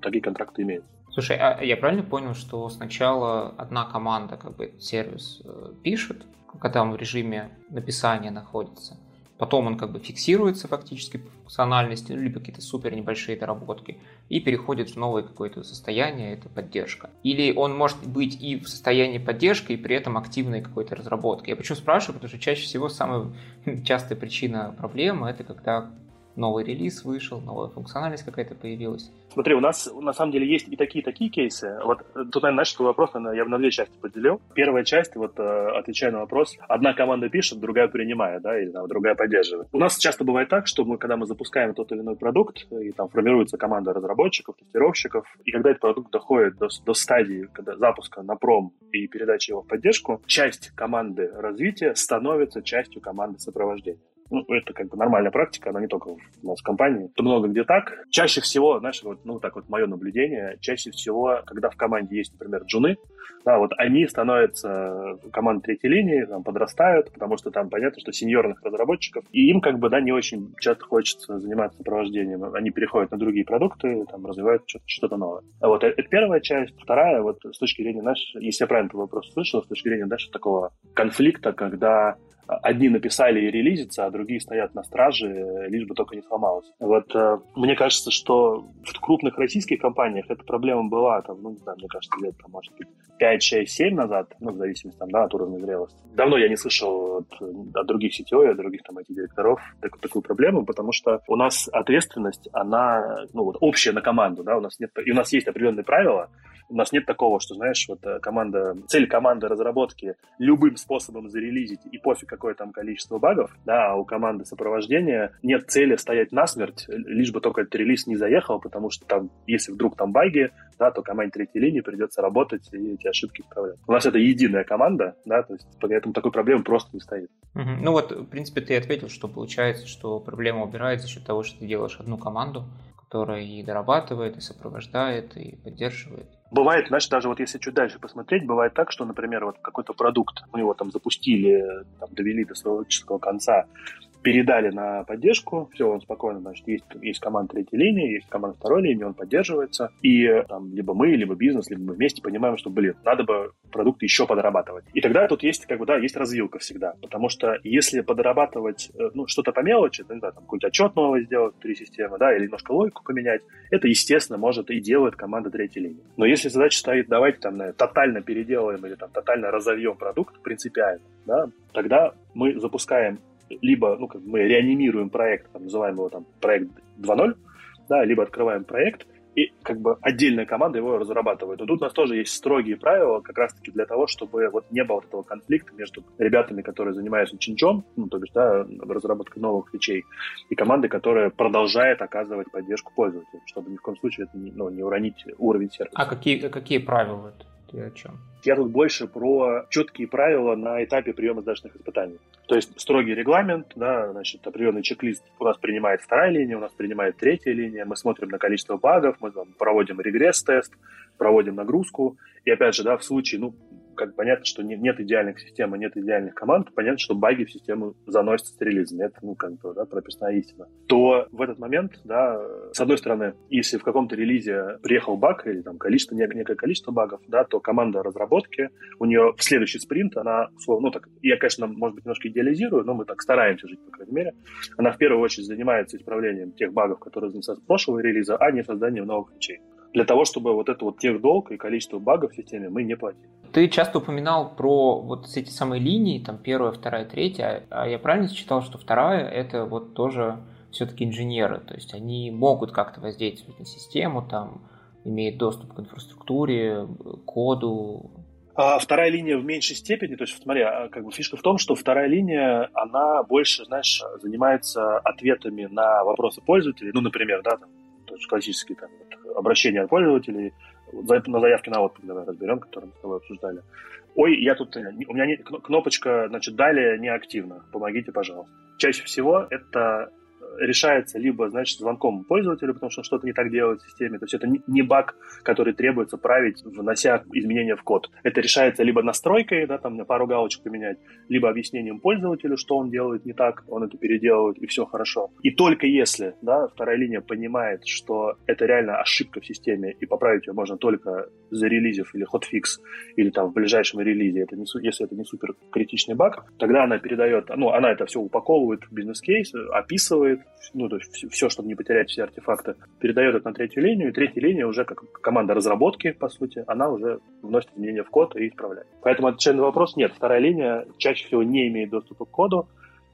такие контракты имеются. Слушай, а я правильно понял, что сначала одна команда как бы сервис э, пишет, когда он в режиме написания находится, потом он как бы фиксируется фактически по функциональности, ну, либо какие-то супер небольшие доработки, и переходит в новое какое-то состояние, это поддержка. Или он может быть и в состоянии поддержки, и при этом активной какой-то разработки. Я почему спрашиваю, потому что чаще всего самая частая причина проблемы это когда новый релиз вышел, новая функциональность какая-то появилась. Смотри, у нас на самом деле есть и такие, такие кейсы. Вот тут, наверное, такой вопрос я бы на две части поделил. Первая часть, вот э, отвечая на вопрос, одна команда пишет, другая принимает, да, или там, другая поддерживает. У нас часто бывает так, что мы, когда мы запускаем тот или иной продукт, и там формируется команда разработчиков, тестировщиков, и когда этот продукт доходит до, до стадии когда запуска на пром и передачи его в поддержку, часть команды развития становится частью команды сопровождения. Ну, это как бы нормальная практика, она не только у нас в компании. Это много где так. Чаще всего, знаешь, вот, ну, так вот мое наблюдение, чаще всего, когда в команде есть, например, джуны, да, вот они становятся командой третьей линии, там, подрастают, потому что там понятно, что сеньорных разработчиков, и им как бы, да, не очень часто хочется заниматься сопровождением. Они переходят на другие продукты, там, развивают что-то, новое. А вот это первая часть. Вторая, вот с точки зрения нашей, если я правильно этот вопрос слышал, с точки зрения дальше такого конфликта, когда одни написали и релизится, а другие стоят на страже, лишь бы только не сломалось. Вот э, мне кажется, что в крупных российских компаниях эта проблема была, там, ну, не знаю, мне кажется, лет, там, может быть, 5, 6, 7 назад, ну, в зависимости там, да, от уровня зрелости. Давно я не слышал вот от других CTO от других там IT-директоров такую, такую проблему, потому что у нас ответственность, она ну, вот, общая на команду, да, у нас нет, и у нас есть определенные правила, у нас нет такого, что, знаешь, вот э, команда, цель команды разработки любым способом зарелизить, и пофиг какое там количество багов, да, а у команды сопровождения нет цели стоять насмерть, лишь бы только этот релиз не заехал, потому что там, если вдруг там баги, да, то команде третьей линии придется работать и эти ошибки исправлять. У нас это единая команда, да, то есть поэтому такой проблемы просто не стоит. Угу. Ну вот, в принципе, ты ответил, что получается, что проблема убирается за счет того, что ты делаешь одну команду, которая и дорабатывает, и сопровождает, и поддерживает. Бывает, знаешь, даже вот если чуть дальше посмотреть, бывает так, что, например, вот какой-то продукт, у него там запустили, там, довели до своего логического конца, передали на поддержку, все, он спокойно, значит, есть, есть команда третьей линии, есть команда второй линии, он поддерживается, и там либо мы, либо бизнес, либо мы вместе понимаем, что, блин, надо бы продукт еще подрабатывать. И тогда тут есть, как бы, да, есть развилка всегда, потому что если подрабатывать, э, ну, что-то по мелочи, ну, да, там, какой-то отчет новый сделать три системы, да, или немножко логику поменять, это, естественно, может и делает команда третьей линии. Но если задача стоит, давайте там тотально переделаем или там тотально разовьем продукт принципиально, да, тогда мы запускаем либо ну, как мы реанимируем проект, там, называем его там проект 2.0, да, либо открываем проект, и как бы отдельная команда его разрабатывает. Но тут у нас тоже есть строгие правила, как раз-таки для того, чтобы вот не было этого конфликта между ребятами, которые занимаются чинчом, ну, то есть, да, разработкой новых фичей, и командой, которая продолжает оказывать поддержку пользователям, чтобы ни в коем случае это не, ну, не уронить уровень сервиса. А какие, какие правила это? Ты о чем? Я тут больше про четкие правила на этапе приема сдачных испытаний. То есть строгий регламент, да, значит, определенный чек-лист у нас принимает вторая линия, у нас принимает третья линия, мы смотрим на количество багов, мы там, проводим регресс-тест, проводим нагрузку. И опять же, да, в случае, ну, как понятно, что нет, нет идеальных систем, нет идеальных команд, понятно, что баги в систему заносятся с релизами. Это, ну, как бы, да, прописная истина. То в этот момент, да, с одной стороны, если в каком-то релизе приехал баг или там количество, некое количество багов, да, то команда разработки, у нее в следующий спринт, она, ну, так, я, конечно, может быть, немножко идеализирую, но мы так стараемся жить, по крайней мере, она в первую очередь занимается исправлением тех багов, которые занесены с прошлого релиза, а не созданием новых фичей для того, чтобы вот это вот тех долг и количество багов в системе мы не платили. Ты часто упоминал про вот эти самые линии, там первая, вторая, третья, а я правильно считал, что вторая это вот тоже все-таки инженеры, то есть они могут как-то воздействовать на систему, там имеют доступ к инфраструктуре, коду, а вторая линия в меньшей степени, то есть, смотри, а, как бы фишка в том, что вторая линия, она больше, знаешь, занимается ответами на вопросы пользователей, ну, например, да, там, классические там, вот, обращения от пользователей, на заявке на отклик давай разберем, которые мы с тобой обсуждали. Ой, я тут, э, у меня нет, кнопочка, значит, далее неактивна, помогите, пожалуйста. Чаще всего это решается либо, значит, звонком пользователю, потому что что-то не так делает в системе. То есть это не баг, который требуется править, внося изменения в код. Это решается либо настройкой, да, там пару галочек поменять, либо объяснением пользователю, что он делает не так, он это переделывает, и все хорошо. И только если, да, вторая линия понимает, что это реально ошибка в системе, и поправить ее можно только зарелизив или хотфикс, или там в ближайшем релизе, это не, если это не супер критичный баг, тогда она передает, ну, она это все упаковывает в бизнес-кейс, описывает, ну, то есть все, чтобы не потерять все артефакты, передает это на третью линию, и третья линия уже как команда разработки, по сути, она уже вносит изменения в код и исправляет. Поэтому отвечая на вопрос, нет, вторая линия чаще всего не имеет доступа к коду,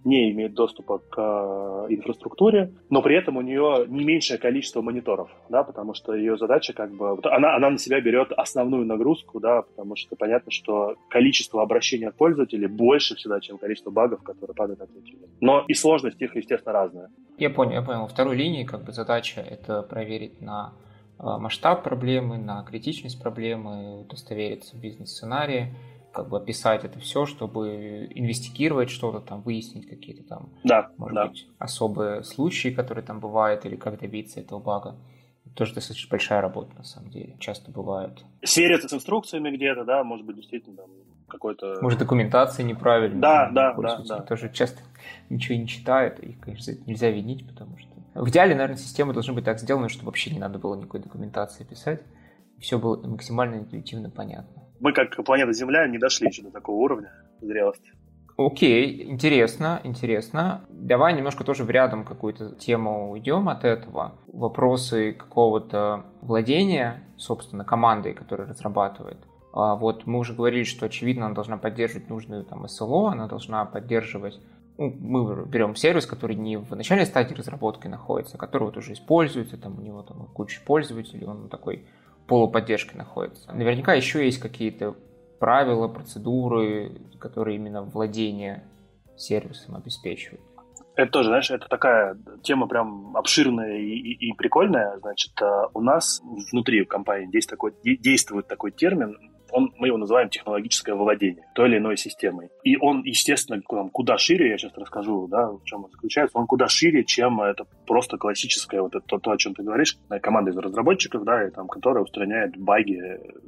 не имеет доступа к э, инфраструктуре, но при этом у нее не меньшее количество мониторов, да, потому что ее задача как бы... Она, она на себя берет основную нагрузку, да, потому что понятно, что количество обращений от пользователей больше всегда, чем количество багов, которые падают третью линию. Но и сложность их, естественно, разная. Я понял, я понял. Второй линии как бы задача это проверить на э, масштаб проблемы, на критичность проблемы, удостовериться в бизнес-сценарии, как бы описать это все, чтобы инвестигировать что-то там, выяснить какие-то там, да, может да. быть, особые случаи, которые там бывают, или как добиться этого бага. Тоже достаточно большая работа, на самом деле. Часто бывает. Свериться с инструкциями где-то, да, может быть, действительно там какой-то... Может, документация неправильная. Да, да, да, да. Тоже часто ничего не читают, и, конечно, нельзя винить, потому что... В идеале, наверное, системы должны быть так сделаны, чтобы вообще не надо было никакой документации писать. Все было максимально интуитивно понятно мы, как планета Земля, не дошли еще до такого уровня зрелости. Окей, интересно, интересно. Давай немножко тоже в рядом какую-то тему уйдем от этого. Вопросы какого-то владения, собственно, командой, которая разрабатывает. А вот мы уже говорили, что, очевидно, она должна поддерживать нужную там SLO, она должна поддерживать ну, мы берем сервис, который не в начальной стадии разработки находится, а который вот уже используется, там у него там куча пользователей, он такой полуподдержки находится. Наверняка еще есть какие-то правила, процедуры, которые именно владение сервисом обеспечивают. Это тоже, знаешь, это такая тема прям обширная и, и, и прикольная. Значит, э, у нас внутри компании действует такой, действует такой термин он, мы его называем технологическое владение той или иной системой. И он, естественно, куда шире, я сейчас расскажу, да, в чем он заключается, он куда шире, чем это просто классическое, вот это то, о чем ты говоришь, команда из разработчиков, да, и там, которая устраняет баги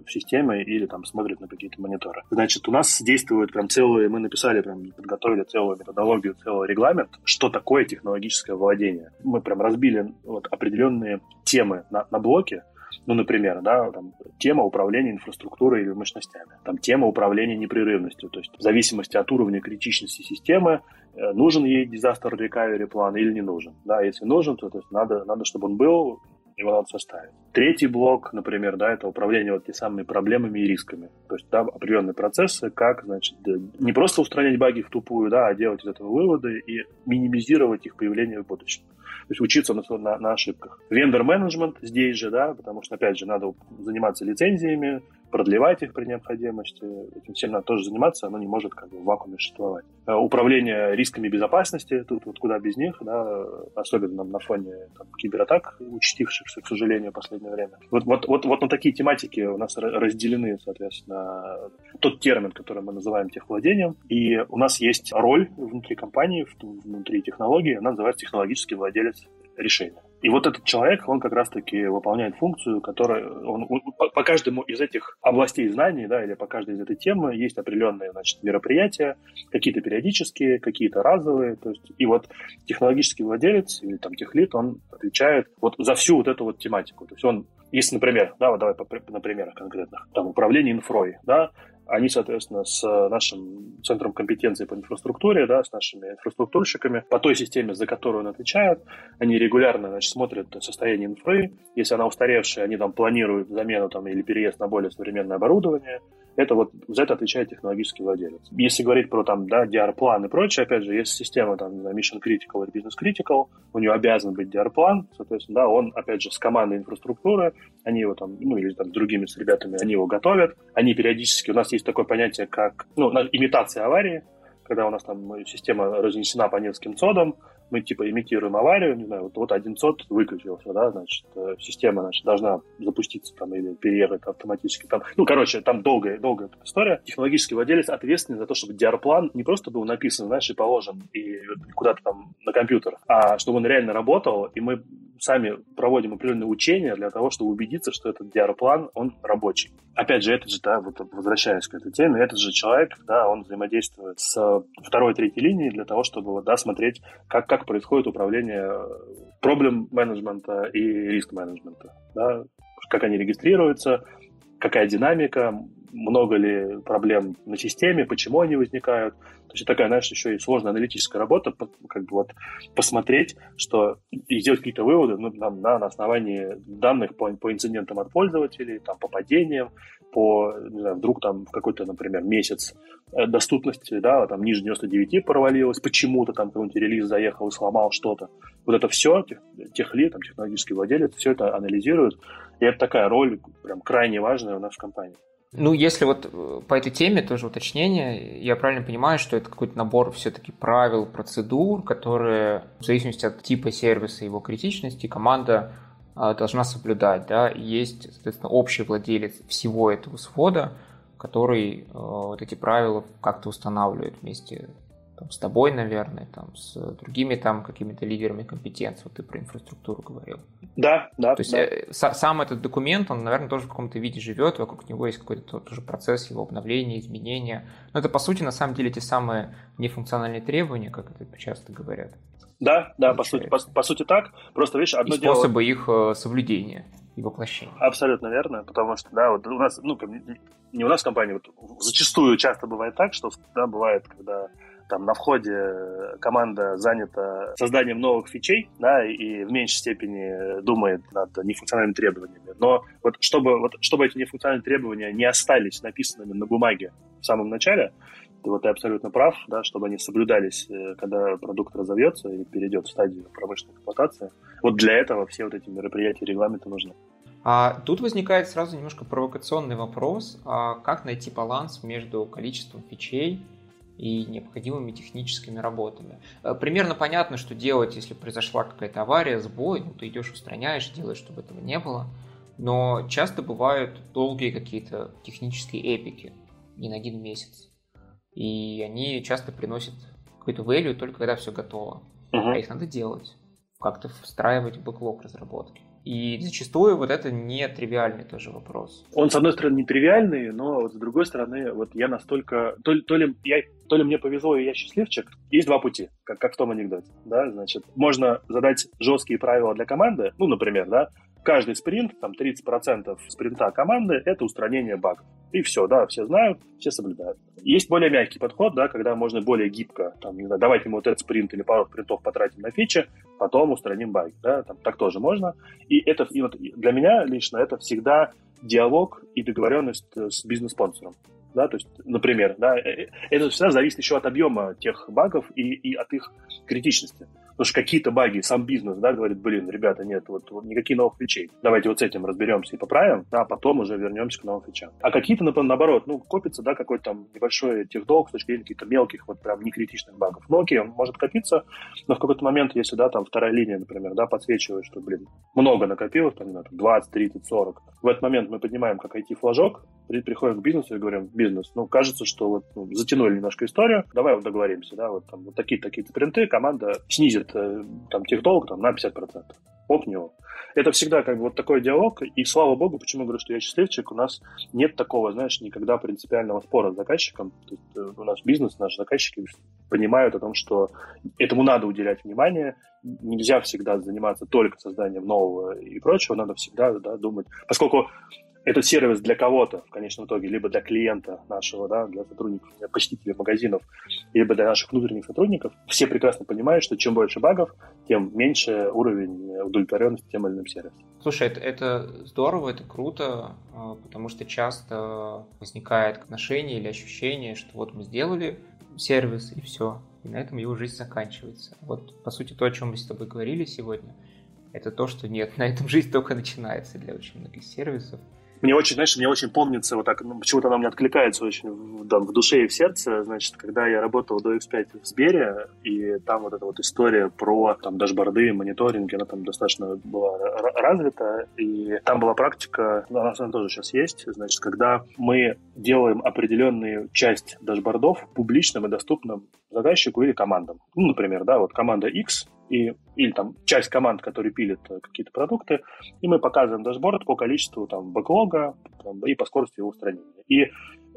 в системе или там смотрит на какие-то мониторы. Значит, у нас действует прям целые, мы написали, прям подготовили целую методологию, целый регламент, что такое технологическое владение. Мы прям разбили вот определенные темы на, на блоки, ну, например, да, там, тема управления инфраструктурой или мощностями, там, тема управления непрерывностью, то есть в зависимости от уровня критичности системы, э, нужен ей disaster recovery план или не нужен. Да, если нужен, то, то есть надо, надо, чтобы он был, его надо составить. Третий блок, например, да, это управление вот теми самыми проблемами и рисками. То есть, да, определенные процессы, как, значит, не просто устранять баги в тупую, да, а делать из этого выводы и минимизировать их появление в будущем. То есть учиться на, на, на ошибках. Вендор-менеджмент здесь же, да, потому что, опять же, надо заниматься лицензиями, продлевать их при необходимости. Этим всем надо тоже заниматься, оно не может как бы в вакууме существовать. Э, управление рисками безопасности, тут вот куда без них, да, особенно на фоне там, кибератак, участившихся, к сожалению, в последнее время. Вот, вот, вот, вот на такие тематики у нас разделены, соответственно, тот термин, который мы называем техвладением, и у нас есть роль внутри компании, внутри технологии, она называется технологический владелец решения. И вот этот человек, он как раз-таки выполняет функцию, которая он, по, по каждому из этих областей знаний, да, или по каждой из этой темы есть определенные, значит, мероприятия, какие-то периодические, какие-то разовые, то есть, и вот технологический владелец или там техлит, он отвечает вот за всю вот эту вот тематику, то есть он если, например, да, вот давай по, на примерах конкретных, там управление инфрой, да, они, соответственно, с нашим центром компетенции по инфраструктуре, да, с нашими инфраструктурщиками, по той системе, за которую он отвечает, они регулярно значит, смотрят состояние инфры. Если она устаревшая, они там планируют замену там, или переезд на более современное оборудование. Это вот за это отвечает технологический владелец. Если говорить про там, да, DR-план и прочее, опять же, если система там, Mission Critical или Business Critical, у нее обязан быть DR-план, соответственно, да, он, опять же, с командой инфраструктуры, они его там, ну, или там с другими с ребятами, они его готовят, они периодически, у нас есть такое понятие, как, ну, имитация аварии, когда у нас там система разнесена по нескольким цодам, мы типа имитируем аварию, не знаю, вот, вот один сот выключился, да, значит, э, система, значит, должна запуститься там или переехать автоматически там. Ну, короче, там долгая, долгая история. Технологический владелец ответственен за то, чтобы диарплан не просто был написан, знаешь, и положен и куда-то там на компьютер, а чтобы он реально работал, и мы сами проводим определенные учения для того, чтобы убедиться, что этот диарплан, он рабочий. Опять же, этот же, да, вот возвращаясь к этой теме, этот же человек, да, он взаимодействует с второй, третьей линией для того, чтобы, да, смотреть, как, как происходит управление проблем менеджмента и риск менеджмента, да, как они регистрируются, какая динамика, много ли проблем на системе, почему они возникают. То есть такая, знаешь, еще и сложная аналитическая работа, как бы вот посмотреть, что и сделать какие-то выводы ну, там, да, на основании данных по, по инцидентам от пользователей, там, по падениям, по, не знаю, вдруг там в какой-то, например, месяц э, доступности, да, там ниже 99 провалилось, почему-то там какой-нибудь релиз заехал и сломал что-то. Вот это все, тех, техлит, там, технологический владелец, все это анализирует, и это такая роль прям крайне важная у нас в компании. Ну, если вот э, по этой теме тоже уточнение, я правильно понимаю, что это какой-то набор все-таки правил, процедур, которые в зависимости от типа сервиса его критичности команда должна соблюдать. Да? Есть, соответственно, общий владелец всего этого свода, который э, вот эти правила как-то устанавливает вместе там, с тобой, наверное, там, с другими там какими-то лидерами компетенций. Вот ты про инфраструктуру говорил. Да, да. То есть да. Э, сам этот документ, он, наверное, тоже в каком-то виде живет, вокруг него есть какой-то тоже процесс его обновления, изменения. Но это, по сути, на самом деле, те самые нефункциональные требования, как это часто говорят. Да, да, по сути, по, по сути так. Просто, видишь, одно и способы дело... их э, соблюдения и воплощения. Абсолютно верно, потому что, да, вот у нас, ну, не у нас в компании, вот зачастую часто бывает так, что, да, бывает, когда там на входе команда занята созданием новых фичей, да, и в меньшей степени думает над нефункциональными требованиями. Но вот чтобы, вот чтобы эти нефункциональные требования не остались написанными на бумаге в самом начале, вот ты абсолютно прав, да, чтобы они соблюдались, э, когда продукт разовьется и перейдет в стадию промышленной эксплуатации. Вот для этого все вот эти мероприятия, регламенты нужны. А тут возникает сразу немножко провокационный вопрос, а как найти баланс между количеством фичей и необходимыми техническими работами. Э, примерно понятно, что делать, если произошла какая-то авария, сбой, ну, ты идешь, устраняешь, делаешь, чтобы этого не было. Но часто бывают долгие какие-то технические эпики, не на один месяц. И они часто приносят какой-то value только когда все готово. Uh-huh. А их надо делать, как-то встраивать в бэклог разработки. И зачастую вот это не тривиальный тоже вопрос. Он, с одной стороны, не тривиальный, но вот с другой стороны, вот я настолько... То, то, ли, я, то ли мне повезло, и я счастливчик. Есть два пути, как, как в том анекдоте. Да? Значит, можно задать жесткие правила для команды, ну, например, да, каждый спринт, там 30% спринта команды – это устранение багов. И все, да, все знают, все соблюдают. Есть более мягкий подход, да, когда можно более гибко, там, не знаю, давайте мы вот этот спринт или пару спринтов потратим на фичи, потом устраним баги, да, там, так тоже можно. И это, и вот для меня лично это всегда диалог и договоренность с бизнес-спонсором. Да, то есть, например, да, э, э, это всегда зависит еще от объема тех багов и, и от их критичности. Потому что какие-то баги, сам бизнес, да, говорит, блин, ребята, нет, вот, вот никаких новых фичей. Давайте вот с этим разберемся и поправим, а потом уже вернемся к новым фичам. А какие-то, например, наоборот, ну, копится, да, какой-то там небольшой техдолг с точки зрения каких-то мелких, вот прям некритичных багов. Ну, окей, он может копиться, но в какой-то момент, если, да, там вторая линия, например, да, подсвечивает, что, блин, много накопилось, там, не знаю, 20, 30, 40. В этот момент мы поднимаем как IT-флажок, приходим к бизнесу и говорим, бизнес, ну, кажется, что вот ну, затянули немножко историю, давай вот договоримся, да, вот там вот такие-такие спринты, команда снизит э, там техдолг там, на 50%. Оп, него. Это всегда как бы вот такой диалог, и слава богу, почему говорю, что я счастливчик, у нас нет такого, знаешь, никогда принципиального спора с заказчиком. То есть, э, у нас бизнес, наши заказчики понимают о том, что этому надо уделять внимание, нельзя всегда заниматься только созданием нового и прочего, надо всегда да, думать. Поскольку этот сервис для кого-то в конечном итоге, либо для клиента нашего, да, для сотрудников, для посетителей магазинов, либо для наших внутренних сотрудников, все прекрасно понимают, что чем больше багов, тем меньше уровень удовлетворенности тем или иным сервисом. Слушай, это, это здорово, это круто, а, потому что часто возникает отношение или ощущение, что вот мы сделали сервис и все, и на этом его жизнь заканчивается. Вот, по сути, то, о чем мы с тобой говорили сегодня, это то, что нет, на этом жизнь только начинается для очень многих сервисов. Мне очень, знаешь, мне очень помнится, вот так, ну, почему-то она мне откликается очень в, в душе и в сердце, значит, когда я работал до X5 в Сбере, и там вот эта вот история про там дашборды, мониторинг, она там достаточно была развита, и там была практика, ну, она, она тоже сейчас есть, значит, когда мы делаем определенную часть дашбордов публичным и доступным заказчику или командам. Ну, например, да, вот команда X и, или там часть команд, которые пилят э, какие-то продукты, и мы показываем дашборд по количеству там бэклога там, и по скорости его устранения. И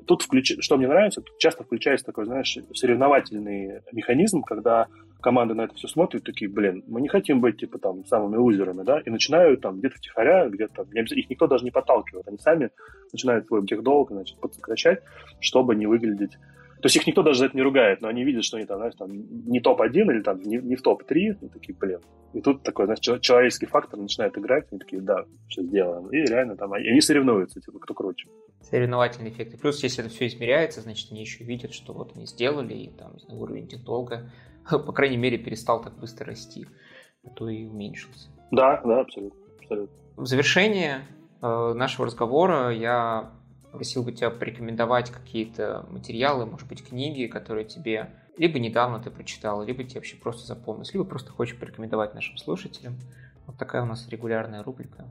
тут, включ... что мне нравится, тут часто включается такой, знаешь, соревновательный механизм, когда команды на это все смотрят, такие, блин, мы не хотим быть, типа, там, самыми лузерами, да, и начинают там где-то втихаря, где-то, их никто даже не подталкивает, они сами начинают свой техдолг, значит, подсокращать, чтобы не выглядеть то есть их никто даже за это не ругает, но они видят, что они там, знаешь, там не топ-1 или там не, не в топ-3, и такие, блин. И тут такой, знаешь, человеческий фактор начинает играть, они такие, да, что сделаем. И реально там, они соревнуются, типа, кто круче. Соревновательный эффект. И плюс, если это все измеряется, значит, они еще видят, что вот они сделали, и там, знаю, уровень долго, по крайней мере, перестал так быстро расти, а то и уменьшился. Да, да, абсолютно. абсолютно. В завершение э, нашего разговора я просил бы тебя порекомендовать какие-то материалы, может быть, книги, которые тебе либо недавно ты прочитал, либо тебе вообще просто запомнилось, либо просто хочешь порекомендовать нашим слушателям. Вот такая у нас регулярная рубрика.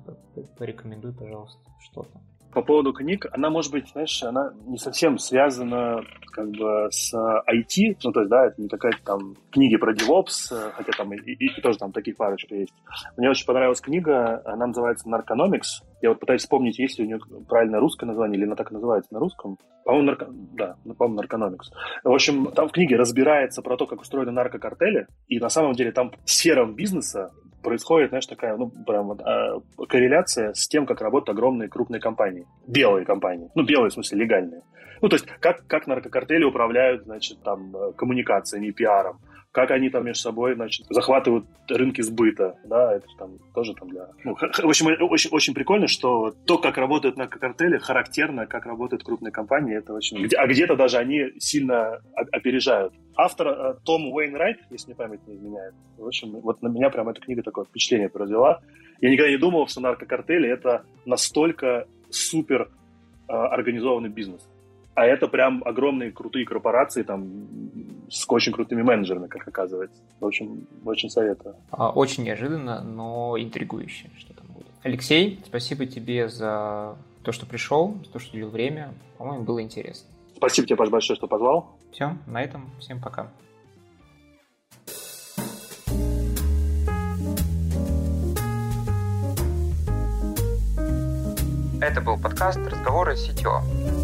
Порекомендуй, пожалуйста, что-то по поводу книг, она, может быть, знаешь, она не совсем связана как бы с IT, ну, то есть, да, это не какая-то там книги про DevOps, хотя там и, и, и тоже там таких парочка есть. Мне очень понравилась книга, она называется Narconomics. Я вот пытаюсь вспомнить, есть ли у нее правильное русское название, или она так и называется на русском. По-моему, нарко... да, по-моему, Narconomics. В общем, там в книге разбирается про то, как устроены наркокартели, и на самом деле там сферам бизнеса происходит, знаешь, такая, ну, прям а, корреляция с тем, как работают огромные крупные компании. Белые компании. Ну, белые, в смысле, легальные. Ну, то есть, как, как наркокартели управляют, значит, там, э, коммуникациями, пиаром, как они там между собой, значит, захватывают рынки сбыта, да, это там тоже там для... Ну, в общем, очень, очень прикольно, что то, как работают наркокартели, характерно, как работают крупные компании, это очень... А где-то даже они сильно опережают. Автор э, Том Уэйнрайт, если мне память не изменяет, в общем, вот на меня прям эта книга такое впечатление произвела. Я никогда не думал, что наркокартели — это настолько супер э, организованный бизнес. А это прям огромные крутые корпорации там с очень крутыми менеджерами, как оказывается. В общем, очень советую. А, очень неожиданно, но интригующе, что там будет. Алексей, спасибо тебе за то, что пришел, за то, что уделил время. По-моему, было интересно. Спасибо тебе, Паш, большое, что позвал. Все, на этом. Всем пока. Это был подкаст «Разговоры с CTO».